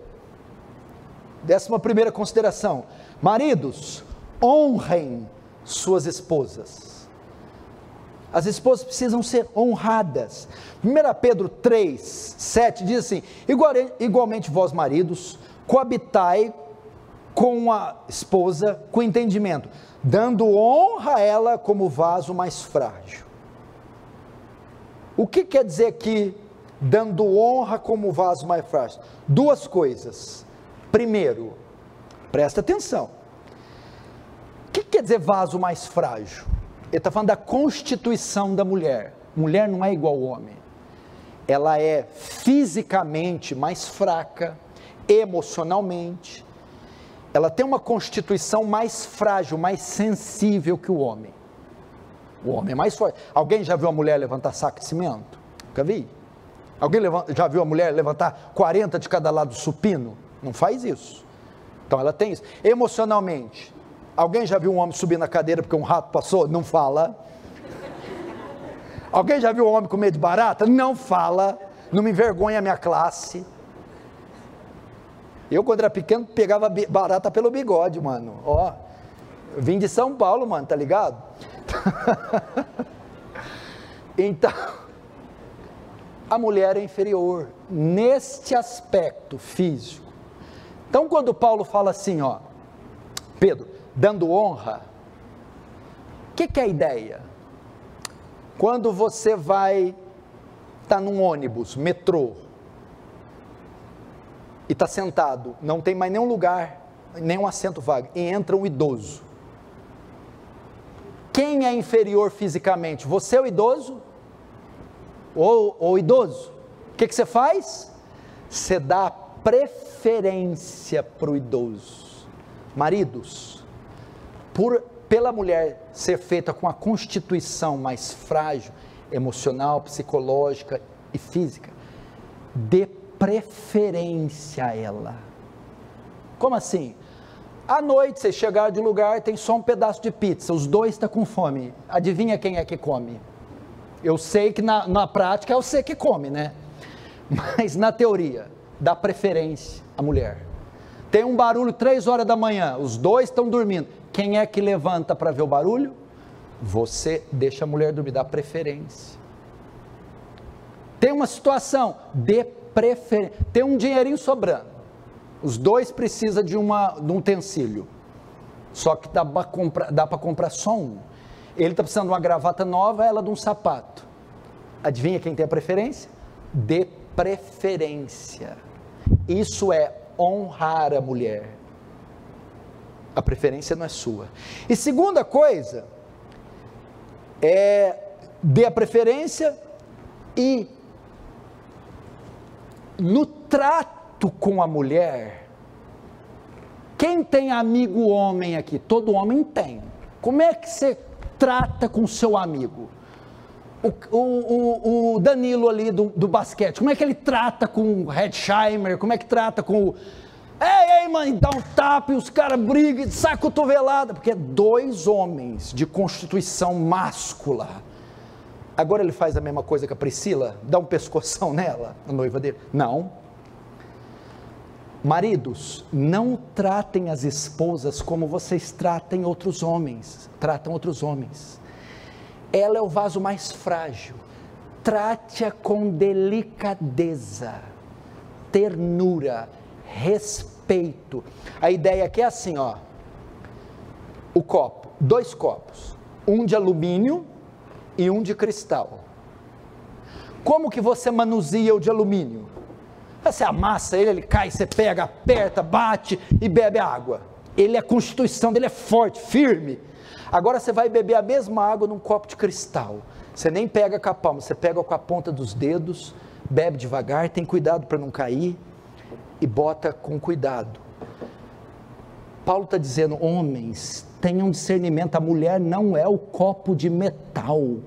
décima primeira consideração: maridos, honrem suas esposas. As esposas precisam ser honradas. 1 Pedro 3, 7 diz assim: igualmente vós, maridos, coabitai com a esposa com entendimento, dando honra a ela como vaso mais frágil. O que quer dizer aqui, dando honra como vaso mais frágil? Duas coisas. Primeiro, presta atenção. O que quer dizer vaso mais frágil? Ele está falando da constituição da mulher. Mulher não é igual ao homem. Ela é fisicamente mais fraca, emocionalmente. Ela tem uma constituição mais frágil, mais sensível que o homem. O homem é mais forte. Alguém já viu a mulher levantar saco de cimento? Nunca vi. Alguém já viu a mulher levantar 40 de cada lado supino? Não faz isso. Então ela tem isso. Emocionalmente, alguém já viu um homem subir na cadeira porque um rato passou? Não fala. Alguém já viu um homem com medo de barata? Não fala. Não me envergonha a minha classe. Eu, quando era pequeno, pegava barata pelo bigode, mano. Ó, vim de São Paulo, mano, tá ligado? então, a mulher é inferior neste aspecto físico. Então, quando Paulo fala assim, ó, Pedro, dando honra, o que, que é a ideia? Quando você vai tá num ônibus, metrô, e está sentado, não tem mais nenhum lugar, nenhum assento vago, e entra um idoso. Quem é inferior fisicamente? Você é o idoso? Ou o idoso? O que, que você faz? Você dá preferência para o idoso. Maridos, por, pela mulher ser feita com a constituição mais frágil, emocional, psicológica e física, dê preferência a ela. Como assim? À noite, você chegar de lugar, tem só um pedaço de pizza, os dois estão tá com fome. Adivinha quem é que come? Eu sei que na, na prática é você que come, né? Mas na teoria, dá preferência à mulher. Tem um barulho três horas da manhã, os dois estão dormindo. Quem é que levanta para ver o barulho? Você deixa a mulher dormir, dá preferência. Tem uma situação, dê Tem um dinheirinho sobrando. Os dois precisam de, uma, de um utensílio. Só que dá para comprar, dá comprar só um. Ele está precisando de uma gravata nova, ela de um sapato. Adivinha quem tem a preferência? De preferência. Isso é honrar a mulher. A preferência não é sua. E segunda coisa, é dê a preferência e no trato com a mulher, quem tem amigo homem aqui? Todo homem tem. Como é que você trata com seu amigo? O, o, o Danilo ali do, do, basquete, como é que ele trata com o Redsheimer? Como é que trata com o. Ei, ei, mãe, dá um tapa e os caras brigam, sai cotovelada, porque é dois homens de constituição máscula. Agora ele faz a mesma coisa que a Priscila, dá um pescoção nela, a noiva dele. Não. Maridos, não tratem as esposas como vocês tratem outros homens, tratam outros homens. Ela é o vaso mais frágil. Trate-a com delicadeza, ternura, respeito. A ideia aqui é assim, ó. O copo, dois copos, um de alumínio e um de cristal. Como que você manuseia o de alumínio? Você amassa ele, ele cai, você pega, aperta, bate e bebe a água. Ele, a constituição dele é forte, firme. Agora você vai beber a mesma água num copo de cristal. Você nem pega com a palma, você pega com a ponta dos dedos, bebe devagar, tem cuidado para não cair e bota com cuidado. Paulo está dizendo: homens, tenham discernimento. A mulher não é o copo de metal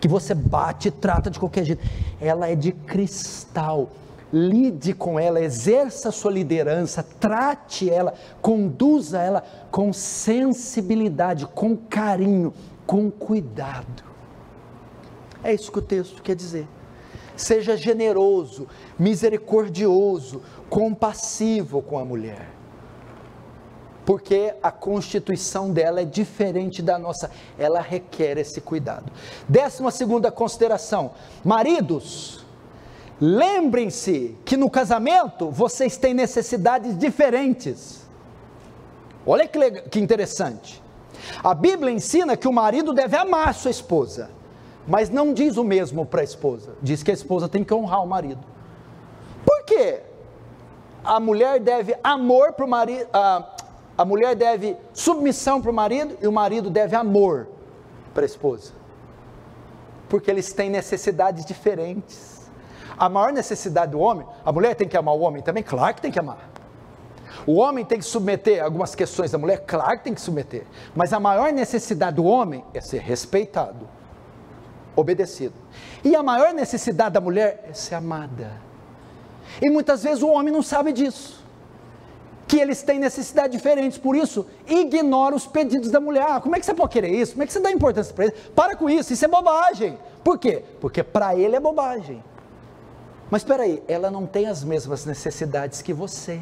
que você bate e trata de qualquer jeito. Ela é de cristal lide com ela, exerça sua liderança, trate ela, conduza ela com sensibilidade, com carinho, com cuidado. É isso que o texto quer dizer. Seja generoso, misericordioso, compassivo com a mulher. Porque a constituição dela é diferente da nossa, ela requer esse cuidado. Décima segunda consideração: maridos, Lembrem-se que no casamento vocês têm necessidades diferentes. Olha que, legal, que interessante. A Bíblia ensina que o marido deve amar sua esposa, mas não diz o mesmo para a esposa. Diz que a esposa tem que honrar o marido. Por quê? A mulher deve amor para o marido, a, a mulher deve submissão para o marido e o marido deve amor para a esposa. Porque eles têm necessidades diferentes. A maior necessidade do homem, a mulher tem que amar o homem também? Claro que tem que amar. O homem tem que submeter algumas questões da mulher? Claro que tem que submeter. Mas a maior necessidade do homem é ser respeitado, obedecido. E a maior necessidade da mulher é ser amada. E muitas vezes o homem não sabe disso. Que eles têm necessidades diferentes, por isso ignora os pedidos da mulher. Ah, como é que você pode querer isso? Como é que você dá importância para isso? Para com isso, isso é bobagem. Por quê? Porque para ele é bobagem. Mas espera aí, ela não tem as mesmas necessidades que você.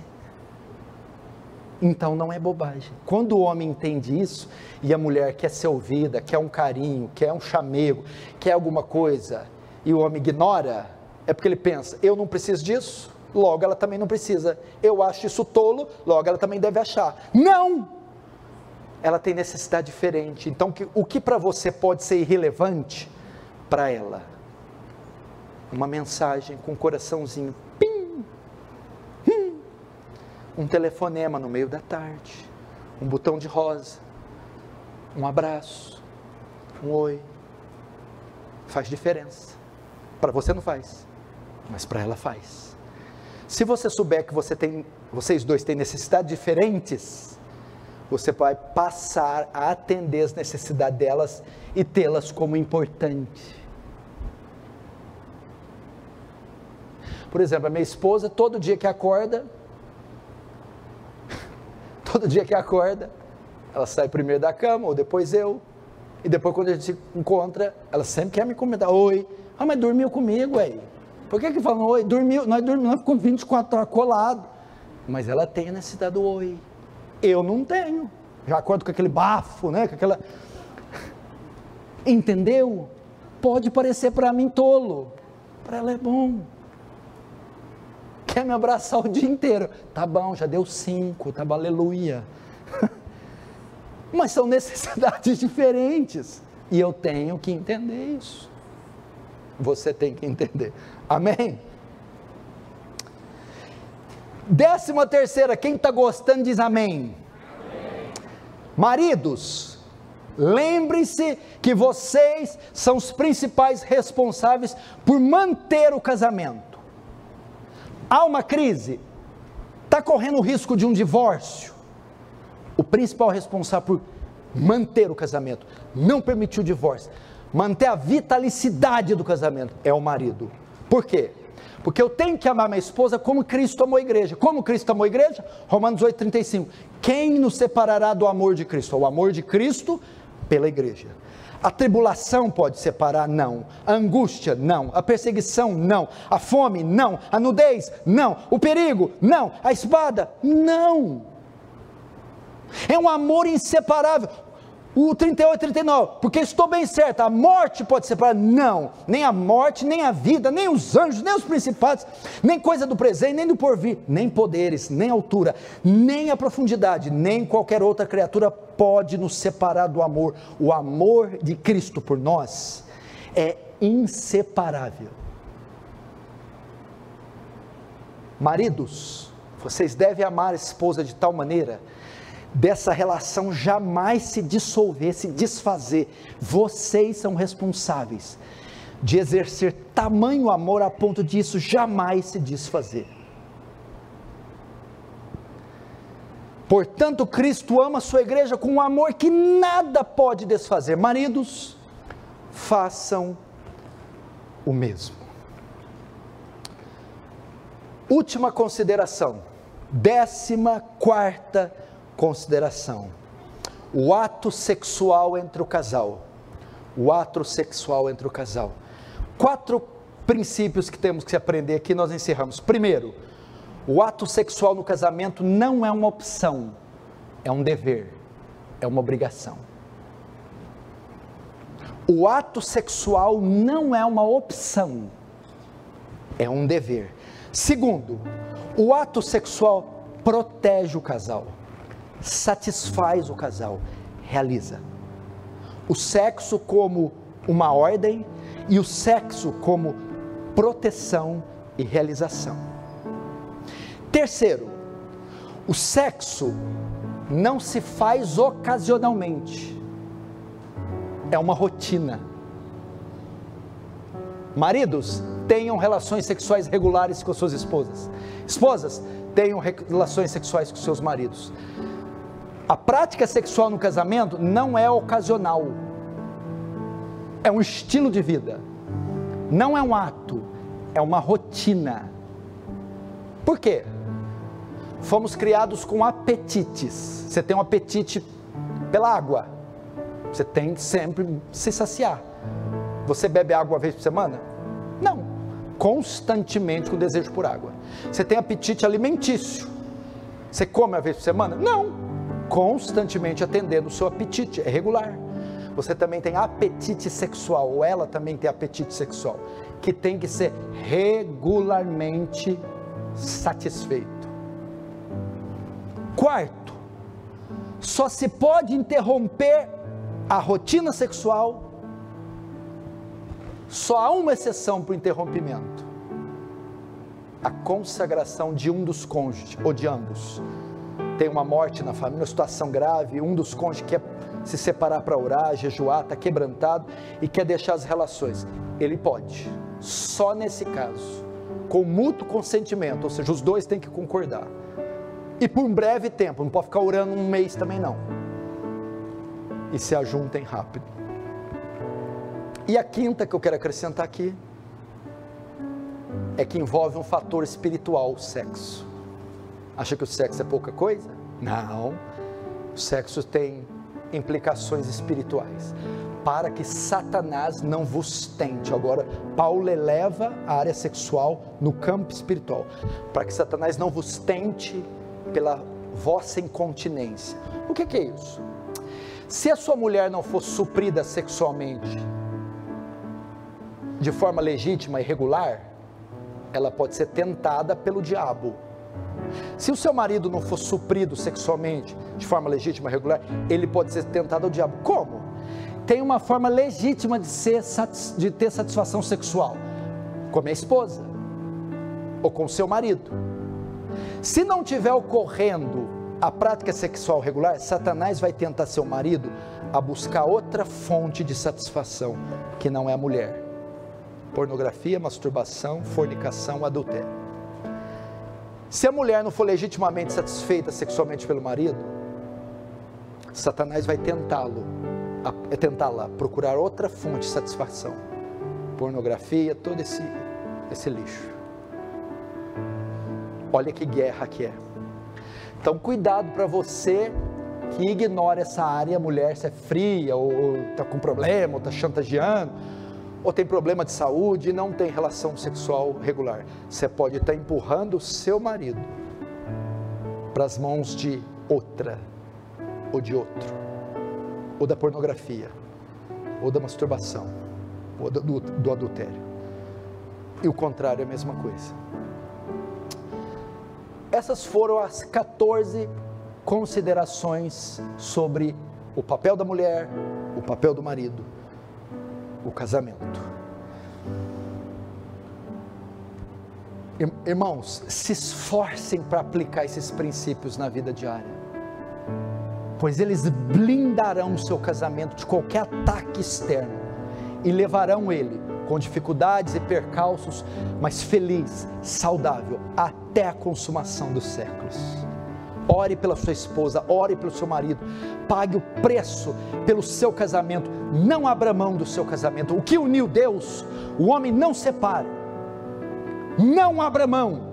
Então não é bobagem. Quando o homem entende isso e a mulher quer ser ouvida, quer um carinho, quer um chamego, quer alguma coisa, e o homem ignora, é porque ele pensa: eu não preciso disso, logo ela também não precisa. Eu acho isso tolo, logo ela também deve achar. Não! Ela tem necessidade diferente. Então, o que para você pode ser irrelevante, para ela, uma mensagem com um coraçãozinho, pim, hum, um telefonema no meio da tarde, um botão de rosa, um abraço, um oi, faz diferença. Para você não faz, mas para ela faz. Se você souber que você tem, vocês dois têm necessidades diferentes, você vai passar a atender as necessidades delas e tê-las como importante. Por exemplo, a minha esposa, todo dia que acorda, todo dia que acorda, ela sai primeiro da cama, ou depois eu, e depois quando a gente se encontra, ela sempre quer me comentar, oi, ah, mas dormiu comigo aí. Por que que falam oi? Dormiu, nós dormimos, ficamos 24 horas colado. Mas ela tem a necessidade do oi. Eu não tenho. Já acordo com aquele bafo, né? Com aquela. Entendeu? Pode parecer para mim tolo. Para ela é bom. Quer me abraçar o dia inteiro? Tá bom, já deu cinco, tá bom, aleluia. Mas são necessidades diferentes. E eu tenho que entender isso. Você tem que entender. Amém? Décima terceira, quem está gostando diz amém. amém. Maridos, lembre-se que vocês são os principais responsáveis por manter o casamento. Há uma crise, está correndo o risco de um divórcio. O principal responsável por manter o casamento, não permitir o divórcio, manter a vitalicidade do casamento é o marido. Por quê? Porque eu tenho que amar minha esposa como Cristo amou a igreja. Como Cristo amou a igreja? Romanos 8,35. Quem nos separará do amor de Cristo? O amor de Cristo pela igreja. A tribulação pode separar? Não. A angústia? Não. A perseguição? Não. A fome? Não. A nudez? Não. O perigo? Não. A espada? Não. É um amor inseparável. O 38 e 39, porque estou bem certo, a morte pode separar? Não, nem a morte, nem a vida, nem os anjos, nem os principados, nem coisa do presente, nem do porvir, nem poderes, nem altura, nem a profundidade, nem qualquer outra criatura pode nos separar do amor. O amor de Cristo por nós é inseparável. Maridos, vocês devem amar a esposa de tal maneira dessa relação jamais se dissolver, se desfazer. Vocês são responsáveis de exercer tamanho amor a ponto disso jamais se desfazer. Portanto, Cristo ama a sua igreja com um amor que nada pode desfazer. Maridos, façam o mesmo. Última consideração, décima quarta consideração. O ato sexual entre o casal. O ato sexual entre o casal. Quatro princípios que temos que aprender aqui, nós encerramos. Primeiro, o ato sexual no casamento não é uma opção, é um dever, é uma obrigação. O ato sexual não é uma opção, é um dever. Segundo, o ato sexual protege o casal satisfaz o casal, realiza. O sexo como uma ordem e o sexo como proteção e realização. Terceiro, o sexo não se faz ocasionalmente, é uma rotina. Maridos, tenham relações sexuais regulares com suas esposas. Esposas, tenham relações sexuais com seus maridos. A prática sexual no casamento não é ocasional, é um estilo de vida, não é um ato, é uma rotina. Por quê? Fomos criados com apetites. Você tem um apetite pela água, você tem sempre se saciar. Você bebe água uma vez por semana? Não. Constantemente com desejo por água. Você tem apetite alimentício. Você come uma vez por semana? Não. Constantemente atendendo o seu apetite, é regular. Você também tem apetite sexual, ou ela também tem apetite sexual, que tem que ser regularmente satisfeito. Quarto, só se pode interromper a rotina sexual, só há uma exceção para o interrompimento: a consagração de um dos cônjuges ou de ambos. Tem uma morte na família, uma situação grave, um dos cônjuges quer se separar para orar, jejuar, está quebrantado e quer deixar as relações. Ele pode, só nesse caso, com mútuo consentimento, ou seja, os dois têm que concordar. E por um breve tempo, não pode ficar orando um mês também não. E se ajuntem rápido. E a quinta que eu quero acrescentar aqui é que envolve um fator espiritual, o sexo. Acha que o sexo é pouca coisa? Não. O sexo tem implicações espirituais. Para que Satanás não vos tente. Agora, Paulo eleva a área sexual no campo espiritual. Para que Satanás não vos tente pela vossa incontinência. O que, que é isso? Se a sua mulher não for suprida sexualmente de forma legítima e regular, ela pode ser tentada pelo diabo. Se o seu marido não for suprido sexualmente de forma legítima regular, ele pode ser tentado ao diabo. Como? Tem uma forma legítima de, ser, de ter satisfação sexual com a minha esposa ou com o seu marido se não tiver ocorrendo a prática sexual regular, Satanás vai tentar seu marido a buscar outra fonte de satisfação que não é a mulher. Pornografia, masturbação, fornicação, adultério. Se a mulher não for legitimamente satisfeita sexualmente pelo marido, Satanás vai tentá-lo, é tentá-la procurar outra fonte de satisfação. Pornografia, todo esse, esse lixo. Olha que guerra que é. Então, cuidado para você que ignora essa área, mulher, se é fria, ou está com problema, ou está chantageando, ou tem problema de saúde e não tem relação sexual regular. Você pode estar empurrando o seu marido para as mãos de outra, ou de outro, ou da pornografia, ou da masturbação, ou do, do, do adultério. E o contrário é a mesma coisa. Essas foram as 14 considerações sobre o papel da mulher, o papel do marido, o casamento. Irmãos, se esforcem para aplicar esses princípios na vida diária, pois eles blindarão o seu casamento de qualquer ataque externo e levarão ele com dificuldades e percalços, mas feliz, saudável, até a consumação dos séculos. Ore pela sua esposa, ore pelo seu marido, pague o preço pelo seu casamento, não abra mão do seu casamento. O que uniu Deus, o homem não separa. Não abra mão.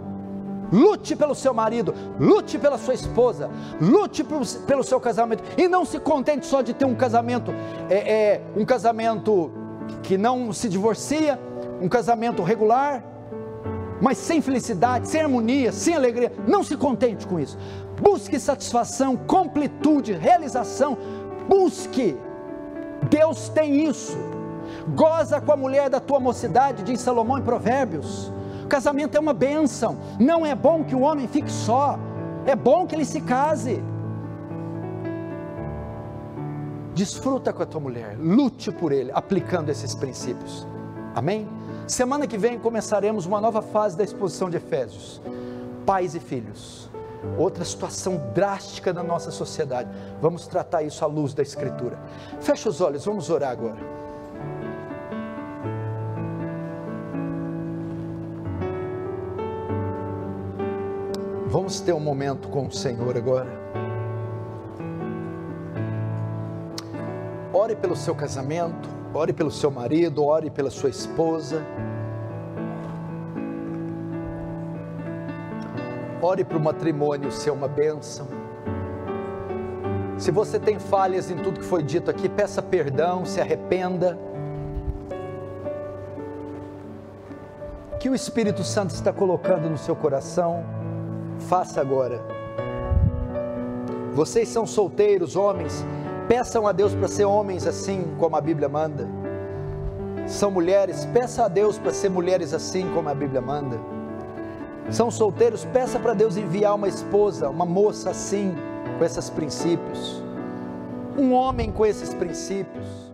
Lute pelo seu marido, lute pela sua esposa, lute pelo seu casamento e não se contente só de ter um casamento, é, é um casamento que não se divorcia, um casamento regular, mas sem felicidade, sem harmonia, sem alegria. Não se contente com isso. Busque satisfação, completude, realização. Busque. Deus tem isso. Goza com a mulher da tua mocidade, diz Salomão em Provérbios. O casamento é uma bênção. Não é bom que o homem fique só. É bom que ele se case. Desfruta com a tua mulher, lute por ele, aplicando esses princípios. Amém? Semana que vem começaremos uma nova fase da exposição de Efésios. Pais e filhos. Outra situação drástica da nossa sociedade. Vamos tratar isso à luz da Escritura. Fecha os olhos, vamos orar agora. Vamos ter um momento com o Senhor agora. Ore pelo seu casamento, ore pelo seu marido, ore pela sua esposa. Ore para o matrimônio ser uma bênção. Se você tem falhas em tudo que foi dito aqui, peça perdão, se arrependa. Que o Espírito Santo está colocando no seu coração faça agora. Vocês são solteiros, homens, peçam a Deus para ser homens assim como a Bíblia manda. São mulheres, peça a Deus para ser mulheres assim como a Bíblia manda. São solteiros, peça para Deus enviar uma esposa, uma moça assim, com esses princípios. Um homem com esses princípios